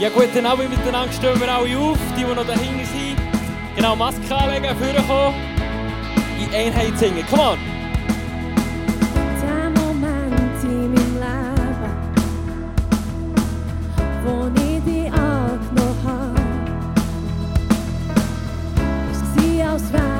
Ja, guten Abend miteinander, stehen wir alle auf. Die, die noch dahinter sind, genau Maske anlegen, vorkommen. In Einheit singen, come on! Der Moment in meinem Leben, wo ich dich angenommen habe, war, als wäre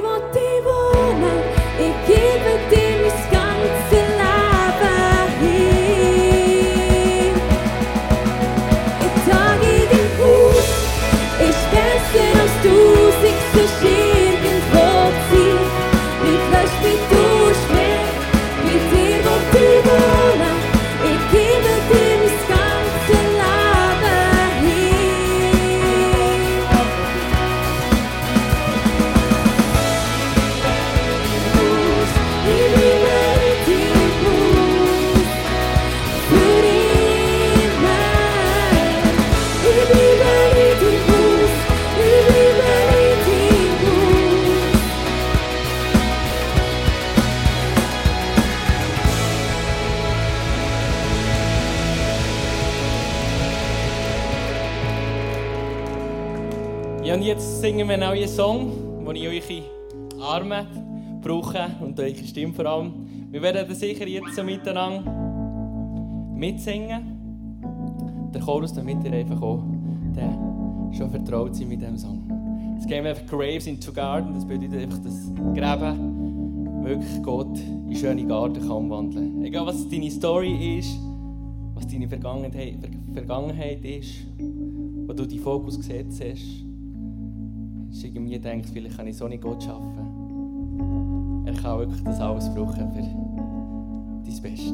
motivo, ti vola e chi Song, den ich eure Arme brauche und eure Stimme vor allem. Wir werden das sicher jetzt miteinander mitsingen. Der Chorus, damit ihr einfach auch schon vertraut sind mit diesem Song. Es geht einfach Graves into Garden, das bedeutet einfach, dass Gräben wirklich Gott in schöne Garten kann wandeln. Egal was deine Story ist, was deine Vergangenheit ist, wo du deinen Fokus gesetzt hast ist irgendwie denkt, vielleicht kann ich so nicht Gott schaffen. Er kann wirklich das alles brauchen für dein Bestes.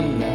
I'm not.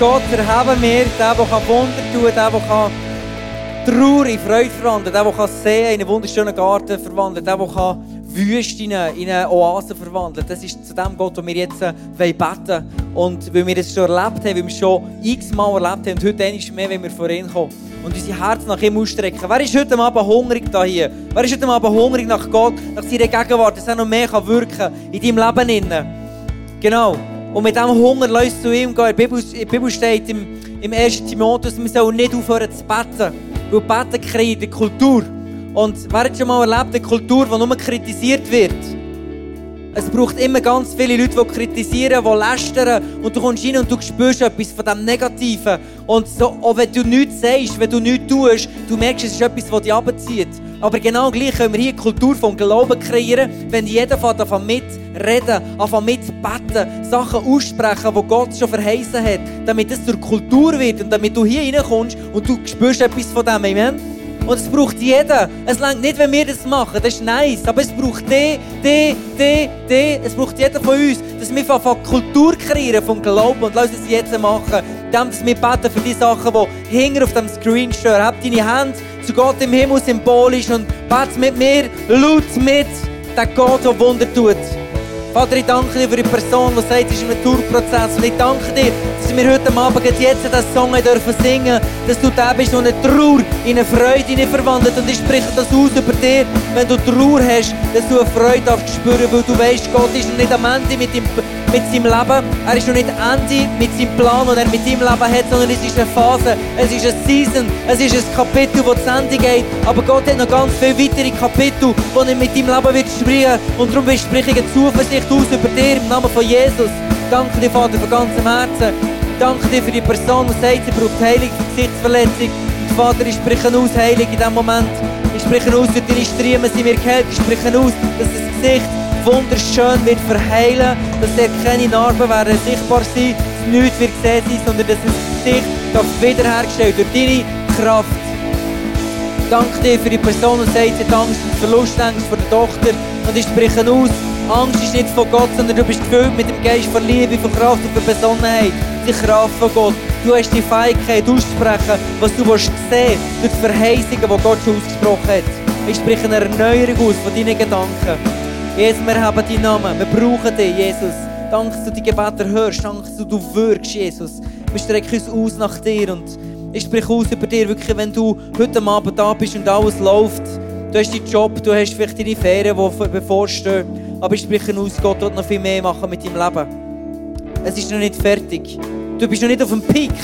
Gott erheben wir, der, der Wunder tun kann, der, der Trauer in Freude verwandeln der, der Seen in einen wunderschönen Garten verwandeln der, der Wüsten in eine Oase verwandeln Das ist zu dem Gott, den wir jetzt äh, beten wollen. Und weil wir das schon erlebt haben, weil wir es schon x-mal erlebt haben, und heute ist mehr, wenn wir vor ihn kommen und unser Herz nach ihm ausstrecken. Wer ist heute Abend hungrig da hier? Wer ist heute Abend hungrig nach Gott, nach seiner Gegenwart, dass er noch mehr wirken kann in deinem Leben? Genau. Und mit diesem Hunger lässt zu ihm gehen. In der Bibel, in der Bibel steht im, im 1. Timotheus, wir sollen nicht aufhören zu beten. Weil Beten kreiert eine Kultur. Und wer hat schon mal erlebt, eine Kultur, die nur kritisiert wird? Es braucht immer ganz viele Leute, die kritisieren, die lästern. Und du kommst rein und du spürst etwas von dem Negativen. Und so, auch wenn du nichts sagst, wenn du nichts tust, du merkst, es ist etwas, das dich abzieht. Aber genau gleich können wir hier eine Kultur von Glauben kreieren, wenn jeder davon mitreden, anfangen mitbeten, Sachen aussprechen, die Gott schon verheißen hat, damit es zur Kultur wird und damit du hier reinkommst und du spürst etwas von dem. Amen. Und es braucht jeder. Es langt nicht, wenn wir das machen. Das ist nice. Aber es braucht die, die, die, die. Es braucht jeder von uns, dass wir von Kultur kreieren, vom Glauben. Und lass uns es jetzt machen. Indem wir beten für die Sachen, die hinter auf dem Screen stehen. Hab deine Hand zu Gott im Himmel symbolisch und bete mit mir laut mit, der Gott, der Wunder tut. Vater, ich danke dir für die Person, die sagt, es ist ein Tourprozess. Und ich danke dir, dass wir heute Abend jetzt diesen Song dürfen singen dass du der bist, der eine Trauer in eine Freude verwandelt. Und ich spreche das aus über dir, wenn du Trauer hast, dass du eine Freude darfst spüren, weil du weißt, Gott ist nicht am Ende mit, ihm, mit seinem Leben. Er ist noch nicht Ende mit seinem Plan, den er mit deinem Leben hat, sondern es ist eine Phase, es ist eine Season, es ist ein Kapitel, das zu Ende geht. Aber Gott hat noch ganz viele weitere Kapitel, die er mit deinem Leben wird sprechen. Und darum spreche ich eine Zuversicht aus über dir im Namen von Jesus. Danke dir, Vater, von ganzem Herzen. Danke dir für die Person, die sagt, sie braucht Heilung für Gesichtsverletzung. Und Vater, ich spreche aus Heilung in diesem Moment. Ich spreche aus, durch deine Striemen sind mir geheilt. Ich spreche aus, dass das Gesicht wunderschön wird verheilen, dass er keine Narben werden sichtbar sein, dass nichts wird gesehen sein, sondern dass das Gesicht wiederhergestellt durch deine Kraft. Danke dir für die Person, die sagt, sie hat Angst und Verlustangst vor der Tochter. Und ich spreche aus, Angst ist nicht von Gott, sondern du bist gefüllt mit dem Geist von Liebe, von Kraft und von Besonnenheit. Die Kraft von Gott. Du hast die Fähigkeit auszusprechen, was du willst sehen durch die Verheißungen, die Gott schon ausgesprochen hat. Ich spreche eine Erneuerung aus von deinen Gedanken. Jesus, wir haben deinen Namen. Wir brauchen dich, Jesus. Danke, dass du die Gebete hörst. Danke, dass du wirkst, Jesus. Wir strecken uns aus nach dir und ich spreche aus über dir, wirklich, wenn du heute Abend da bist und alles läuft. Du hast deinen Job, du hast vielleicht deine Ferien, die bevorstehen. Aber ich spreche aus, Gott wird noch viel mehr machen mit deinem Leben. Es ist noch nicht fertig. Du bist noch nicht auf dem Peak.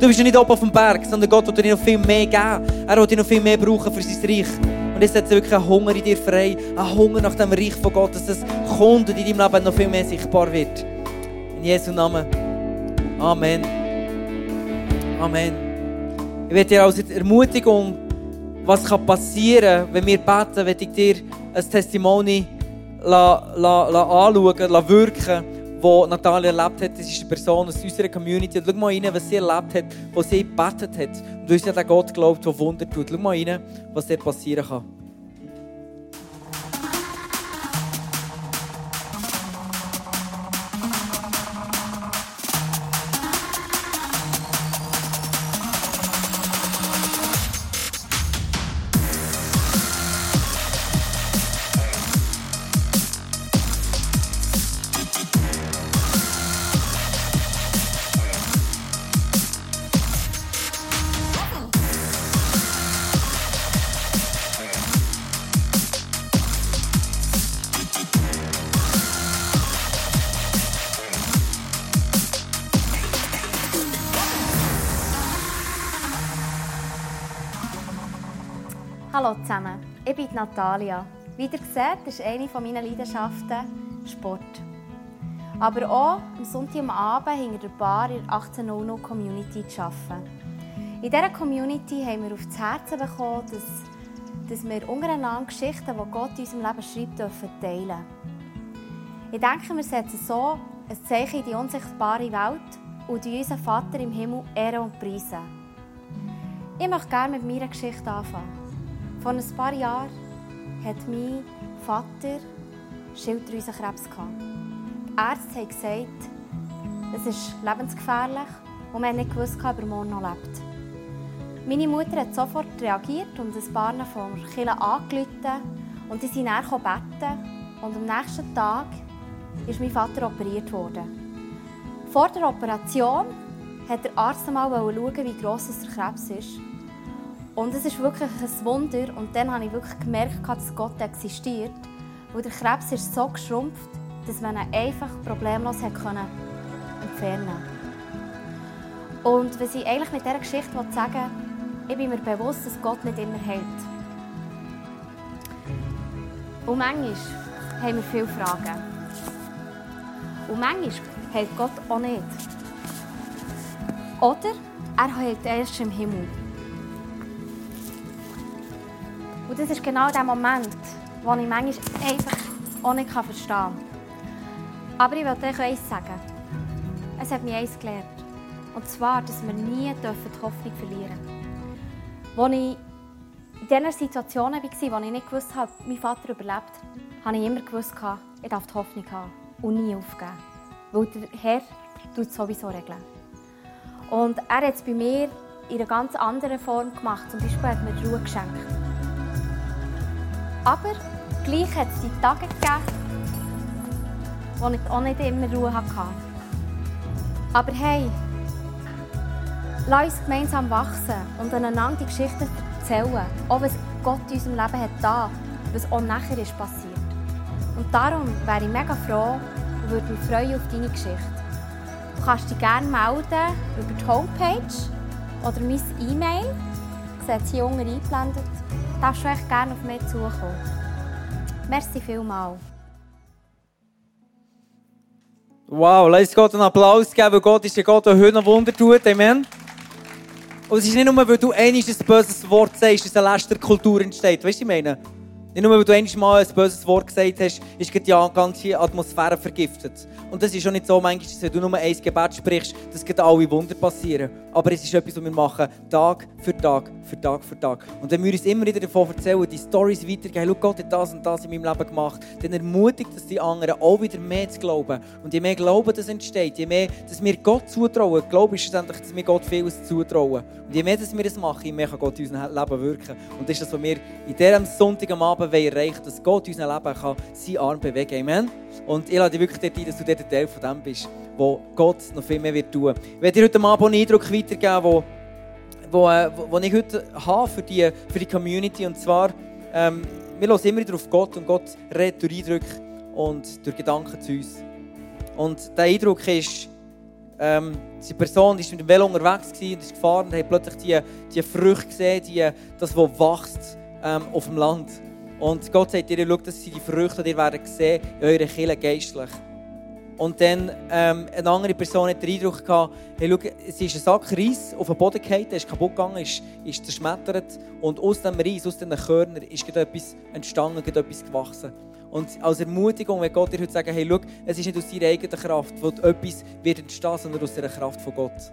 Du bist noch nicht oben auf dem Berg, sondern Gott wird dir noch viel mehr geben. Er wird dir noch viel mehr brauchen für sein Reich. Und es setzt wirklich einen Hunger in dir frei, einen Hunger nach dem Reich von Gott, dass es kommt und in deinem Leben noch viel mehr sichtbar wird. In Jesu Namen. Amen. Amen. Ich werde dir als Ermutigung, was kann passieren, wenn wir beten, werde ich dir ein Testimony la, la, la anschauen, la wirken, wo Natalia erlebt hat. Das ist eine Person aus unserer Community. Schau mal rein, was sie erlebt hat, wo sie gebetet hat. Und weil sie an Gott glaubt, der Wunder tut. Schau mal rein, was dort passieren kann. Natalia. Wie ihr seht, ist eine meiner Leidenschaften Sport. Aber auch am Sonntagabend hinter der Bar in der 1800 Community zu arbeiten. In dieser Community haben wir auf das Herz bekommen, dass, dass wir untereinander Geschichten, die Gott in unserem Leben schreibt, dürfen teilen Ich denke, wir setzen so ein Zeichen in die unsichtbare Welt und unseren Vater im Himmel ehren und preisen. Ich möchte gerne mit meiner Geschichte anfangen. Vor ein paar Jahren hat mein Vater Schilddrüsenkrebs gehabt. Die Ärzte haben gesagt, Es ist lebensgefährlich und haben nicht gewusst, ob er morgen noch lebt. Meine Mutter hat sofort reagiert und ein paar von der Kirche angerufen und die sind dann beten. Und am nächsten Tag ist mein Vater operiert worden. Vor der Operation hat der Arzt einmal schauen, wie gross der Krebs ist. Und es ist wirklich ein Wunder. Und dann habe ich wirklich gemerkt, dass Gott existiert. Weil der Krebs ist so geschrumpft, dass man ihn einfach problemlos entfernen konnte. Und was ich eigentlich mit dieser Geschichte sagen will, ich bin mir bewusst, dass Gott nicht immer hält. Und manchmal haben wir viele Fragen. Und manchmal hält Gott auch nicht. Oder er hält erst im Himmel. Und das ist genau der Moment, wo ich manchmal einfach auch nicht verstehen kann. Aber ich will euch eins sagen. Es hat mich eins gelernt. Und zwar, dass wir nie die Hoffnung verlieren dürfen. Als ich in diesen Situationen war, wo ich nicht gewusst habe, mein Vater überlebt, habe ich immer gewusst, ich darf die Hoffnung haben und nie aufgeben. Weil der Herr tut es sowieso regeln. Und er hat es bei mir in einer ganz anderen Form gemacht. Zum Beispiel hat mir Ruhe geschenkt. Aber gleich hat es die Tage gegeben, wo ich auch nicht immer Ruhe hatte. Aber hey, lass uns gemeinsam wachsen und einander die Geschichten erzählen. Auch was Gott in unserem Leben hat da, was auch nachher ist passiert. Und darum wäre ich mega froh und würde mich freuen auf deine Geschichte. Du kannst dich gerne melden über die Homepage oder mein E-Mail. Sehe es hier unten eingeblendet. Darfst du echt gerne auf mich zukommen. Merci vielmals. Wow, lass Gott einen Applaus geben, Gott ist der Gott, der noch Wunder tut. Amen. Und es ist nicht nur, weil du einmal ein böses Wort sagst, dass eine Lästerkultur entsteht. Weißt du, ich meine? Nicht nur, weil du einmal ein böses Wort gesagt hast, ist die ganze Atmosphäre vergiftet. Und das ist auch nicht so, manchmal, dass wenn du nur ein Gebet sprichst, dass alle Wunder passieren. Aber es ist etwas, was wir machen, Tag für Tag, für Tag für Tag. Und wenn wir uns immer wieder davon erzählen, die Stories weitergeben, schau, Gott hat das und das in meinem Leben gemacht, dann ermutigt es die anderen auch wieder mehr zu glauben. Und je mehr Glauben das entsteht, je mehr, dass wir Gott zutrauen, Glaube ist schlussendlich, dass wir Gott vieles zutrauen. Und je mehr dass wir das machen, je mehr kann Gott in unserem Leben wirken. Und das ist das, was wir in diesem Sonntag am Abend erreichen dass Gott in unserem Leben kann seinen Arm bewegen kann. Amen. Und ich lade dich wirklich dort ein, dass du der Teil von dem bist, wo Gott noch viel mehr wird tun. Ich werde dir heute Abend einen Eindruck weitergeben, wo, wo, äh, wo ich heute habe für die, für die Community. Und zwar, ähm, wir hören immer wieder auf Gott und Gott redet durch Eindrücke und durch Gedanken zu uns. Und der Eindruck ist, ähm, die Person ist mit dem Velo unterwegs und ist gefahren und hat plötzlich die, die Früchte gesehen, die, das, was wächst ähm, auf dem Land. Und Gott sagt dir, schau, das sind die Früchte, die ihr werdet sehen in euren Kirche geistlich. Und dann ähm, eine andere Person hat den Eindruck gehabt, hey, schau, es ist ein Sack Reis auf den Boden gefallen, der ist kaputt gegangen, ist, ist zerschmettert. Und aus dem Reis, aus diesen Körnern, ist etwas entstanden, etwas gewachsen. Und als Ermutigung, wenn Gott dir heute sagt, hey, schau, es ist nicht aus deiner eigenen Kraft, wo etwas wird entstehen, sondern aus der Kraft von Gott.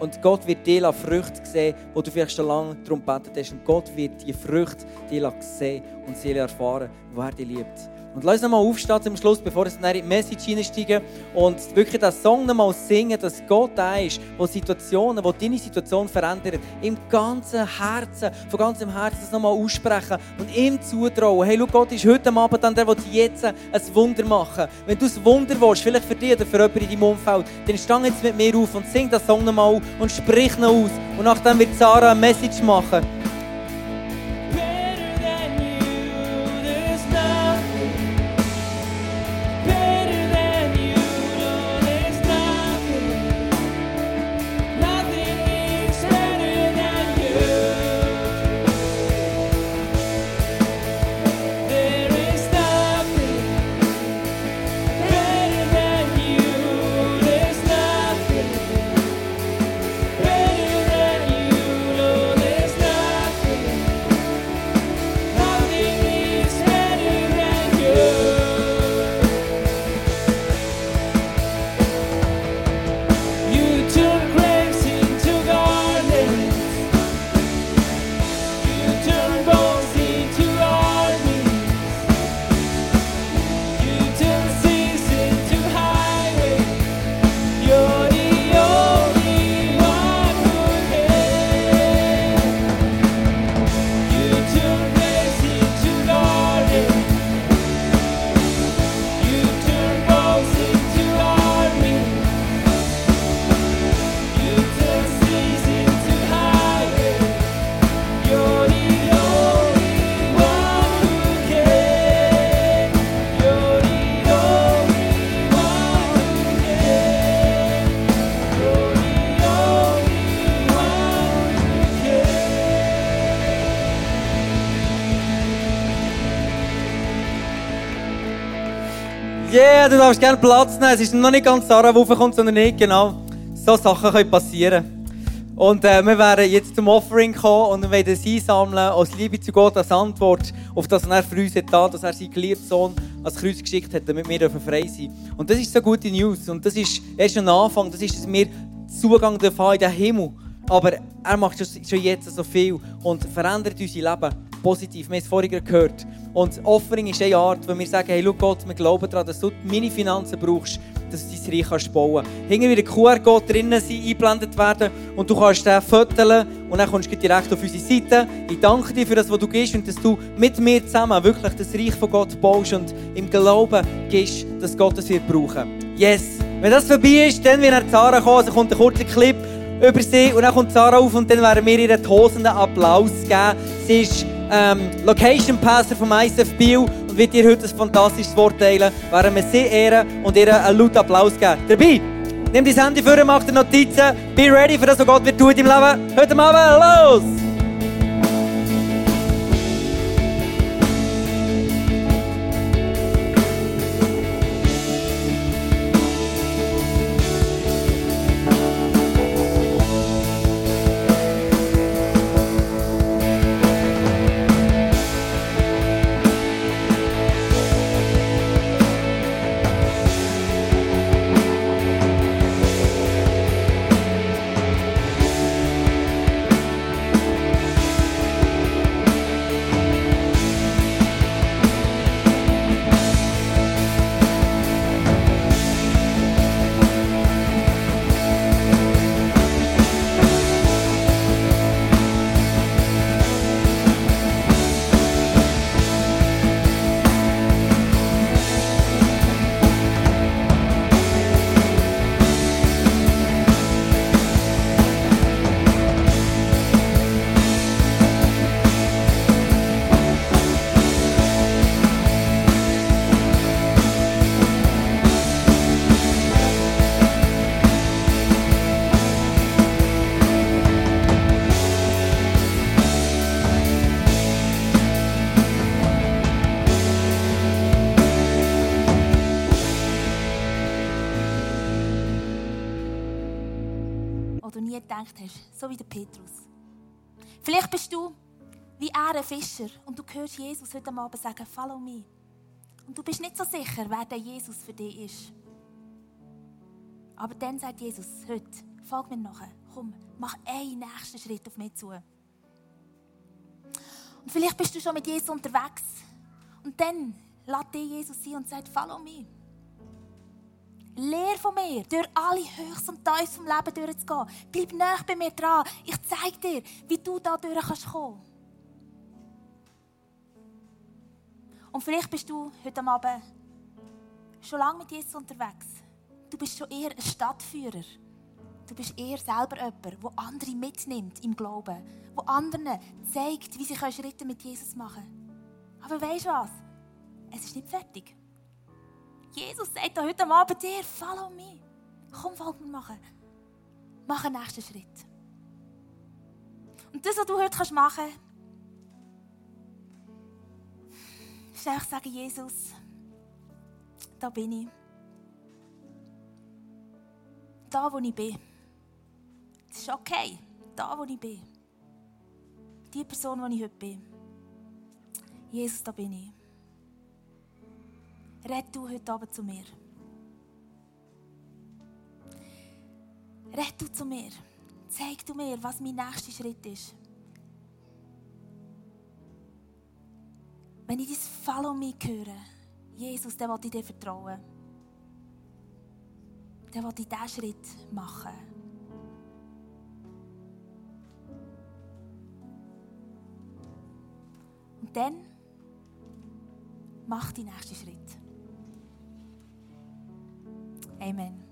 Und Gott wird dir Früchte sehen, wo du vielleicht schon lange darum gebetet hast. Und Gott wird die Früchte dir sehen und sie erfahren, wer dich liebt. Und lass uns nochmal aufstehen zum Schluss, bevor wir in die Message hineinsteigen und wirklich den Song nochmal singen, dass Gott da ist, wo Situationen, wo deine Situation verändert, im ganzen Herzen, von ganzem Herzen das nochmal aussprechen und ihm zutrauen. Hey, schau, Gott ist heute Abend an der, der jetzt ein Wunder machen Wenn du ein Wunder willst, vielleicht für dich oder für jemanden in deinem Umfeld, dann stang jetzt mit mir auf und sing den Song nochmal und sprich ihn aus. Und nachdem wird Sarah eine Message machen. Yeah, du darfst gerne Platz nehmen. Es ist noch nicht ganz Sarah, die raufkommt, sondern nicht, genau. So Sachen können passieren. Und äh, wir werden jetzt zum Offering kommen und wir werden es einsammeln als Liebe zu Gott, als Antwort auf das, was er für uns hat, dass er seinen geliebten Sohn als Kreuz geschickt hat, damit wir frei sein Und das ist so gute News. Und das ist erst ein Anfang. Das ist, dass wir Zugang dürfen in den Himmel. Aber er macht schon jetzt so viel und verändert unser Leben positiv. Wir haben es vorhin gehört. Und Offering ist eine Art, wo wir sagen, hey, schau Gott, wir glauben daran, dass du meine Finanzen brauchst, dass du dein Reich kannst bauen kannst. Hinten wieder QR-Code drinnen sein, eingeblendet werden und du kannst den fotografieren und dann kommst du direkt auf unsere Seite. Ich danke dir für das, was du gibst und dass du mit mir zusammen wirklich das Reich von Gott baust und im Glauben gibst, dass Gott es wird brauchen. Yes! Wenn das vorbei ist, dann wird Zara kommen, also kommt ein kurzer Clip über sie und dann kommt Zara auf und dann werden wir ihr tosenden Applaus geben. Sie ist ähm, Location Pastor vom ISF Biel und wird dir heute ein fantastisches Wort teilen, während wir sie ehren und ihr einen lauten Applaus geben. Dabei, nimm dein Handy vor, mach dir Notizen, be ready für das, was Gott wird tun im Leben. Heute Abend, los! Vielleicht bist du wie er ein Fischer und du hörst Jesus heute Abend sagen, follow me. Und du bist nicht so sicher, wer der Jesus für dich ist. Aber dann sagt Jesus, heute, folg mir nachher, komm, mach einen nächsten Schritt auf mich zu. Und vielleicht bist du schon mit Jesus unterwegs und dann lädt dich Jesus ein und sagt, follow me. Lehr von mir, durch alle Höchst und Tiefs vom Leben durchzugehen. Bleib nah bei mir dran. Ich zeige dir, wie du da durch kannst. Und vielleicht bist du heute Abend schon lange mit Jesus unterwegs. Du bist schon eher ein Stadtführer. Du bist eher selber jemand, der andere mitnimmt im Glauben. Der anderen zeigt, wie sie Schritte mit Jesus machen können. Aber weißt du was? Es ist nicht fertig. Jesus sagt heute Abend dir, follow me. Komm, folg mir machen. Mach einen nächsten Schritt. Und das, was du heute machen kannst, ist einfach sagen, Jesus, da bin ich. Da, wo ich bin. Es ist okay, da, wo ich bin. Die Person, die ich heute bin. Jesus, da bin ich. Red du heute Abend zu mir. Red du zu mir. Zeig du mir, was mein nächster Schritt ist. Wenn ich das Follow Me höre, Jesus, der will ich dir vertrauen. Der will ich diesen Schritt machen. Und dann mach die nächsten Schritt. Amen.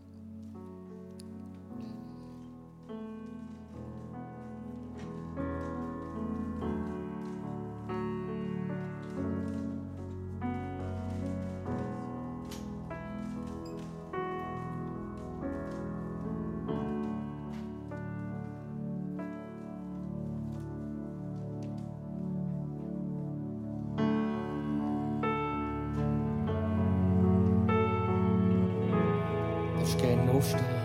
Aufstehen.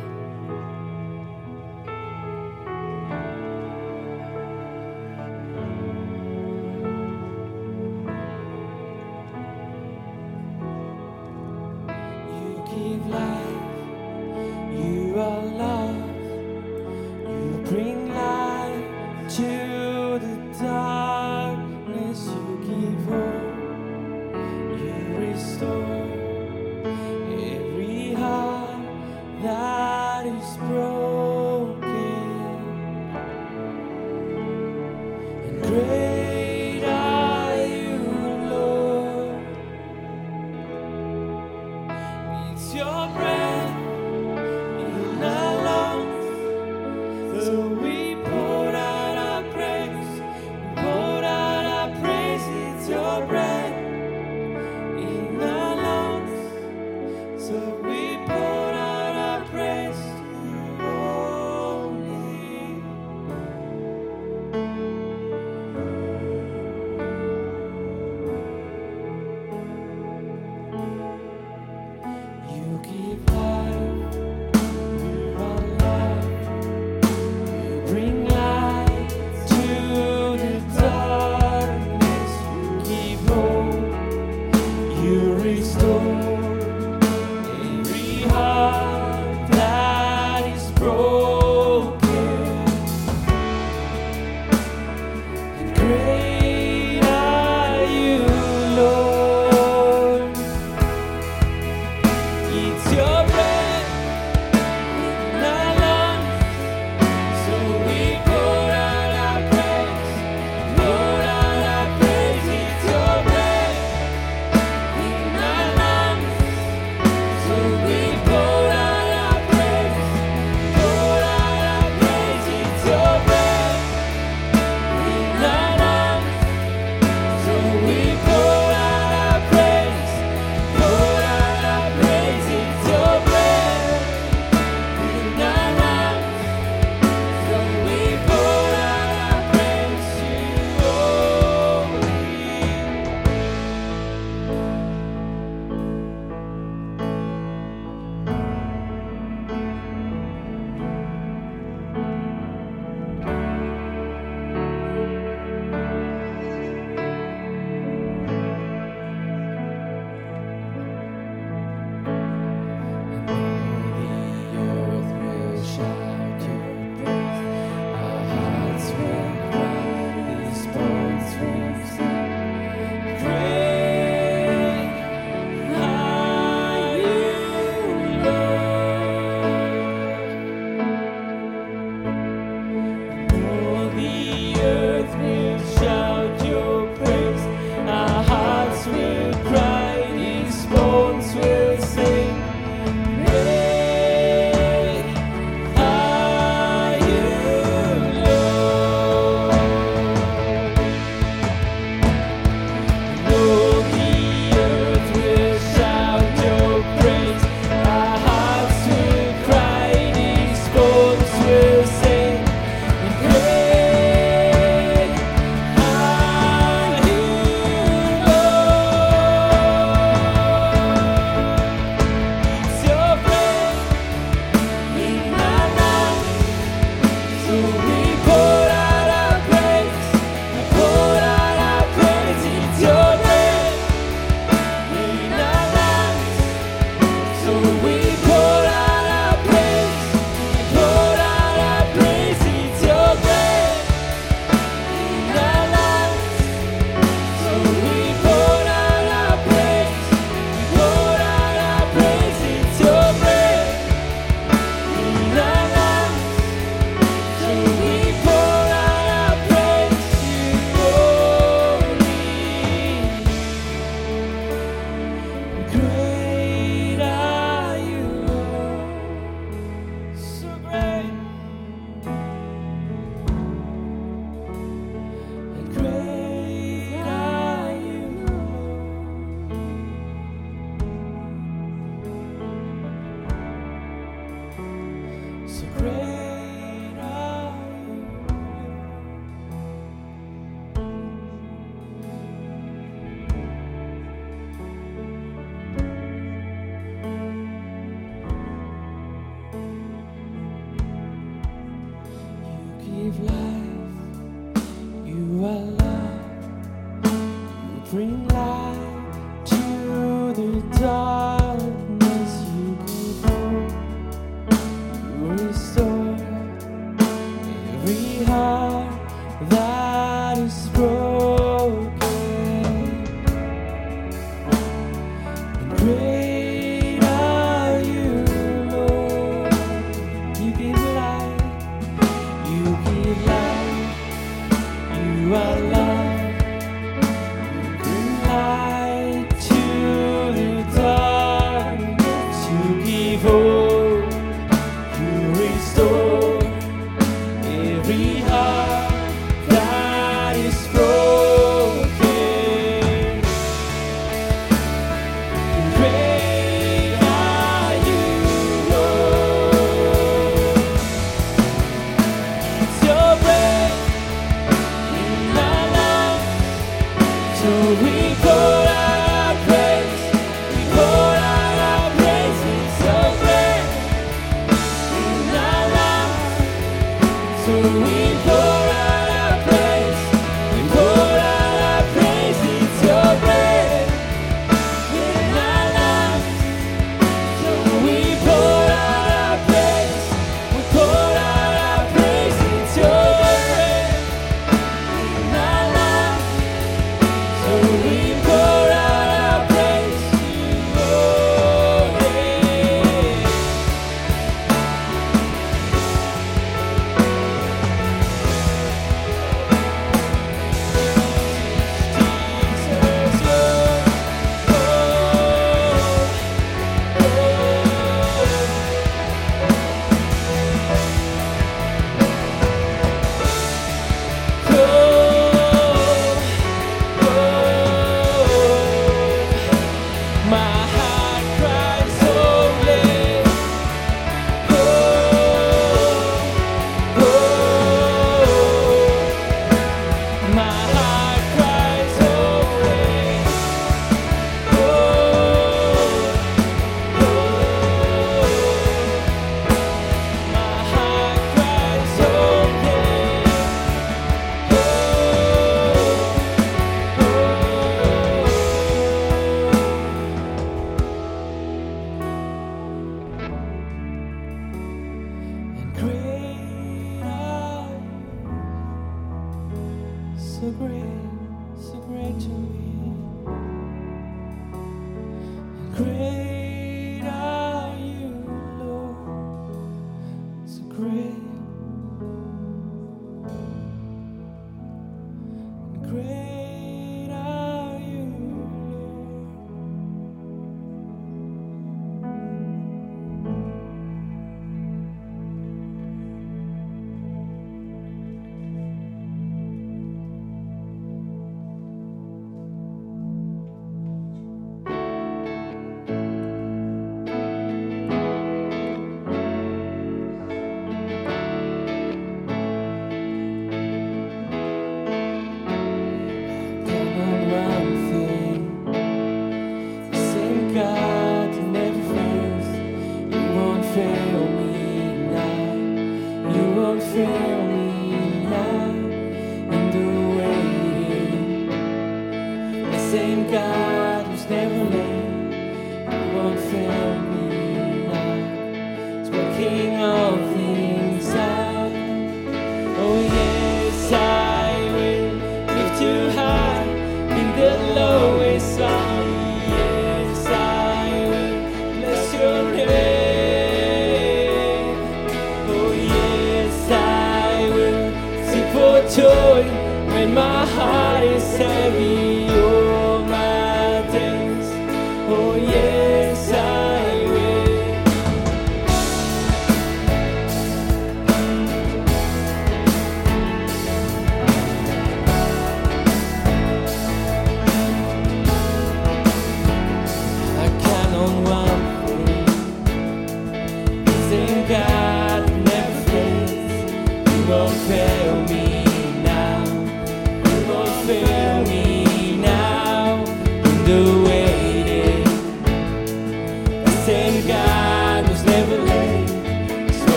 So we pour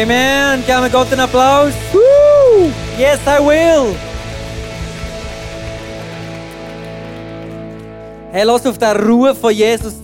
Amen. Kann man Gott einen Applaus? Woo! Yes, I will. Hey, lass auf den Ruhe von Jesus